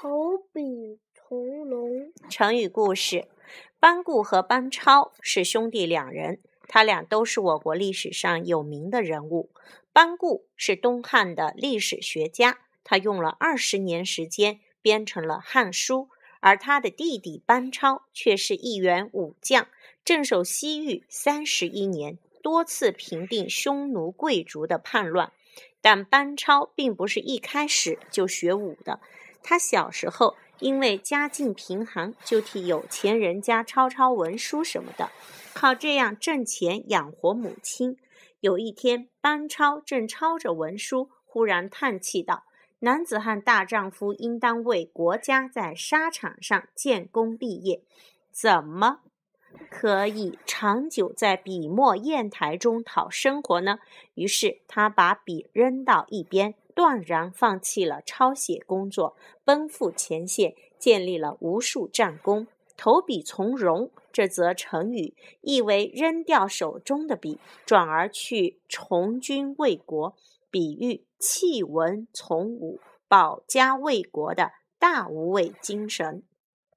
投笔从戎。成语故事：班固和班超是兄弟两人，他俩都是我国历史上有名的人物。班固是东汉的历史学家，他用了二十年时间编成了《汉书》，而他的弟弟班超却是一员武将，镇守西域三十一年，多次平定匈奴贵族的叛乱。但班超并不是一开始就学武的，他小时候因为家境贫寒，就替有钱人家抄抄文书什么的，靠这样挣钱养活母亲。有一天，班超正抄着文书，忽然叹气道：“男子汉大丈夫，应当为国家在沙场上建功立业，怎么？”可以长久在笔墨砚台中讨生活呢？于是他把笔扔到一边，断然放弃了抄写工作，奔赴前线，建立了无数战功。投笔从戎这则成语，意为扔掉手中的笔，转而去从军为国，比喻弃文从武、保家卫国的大无畏精神。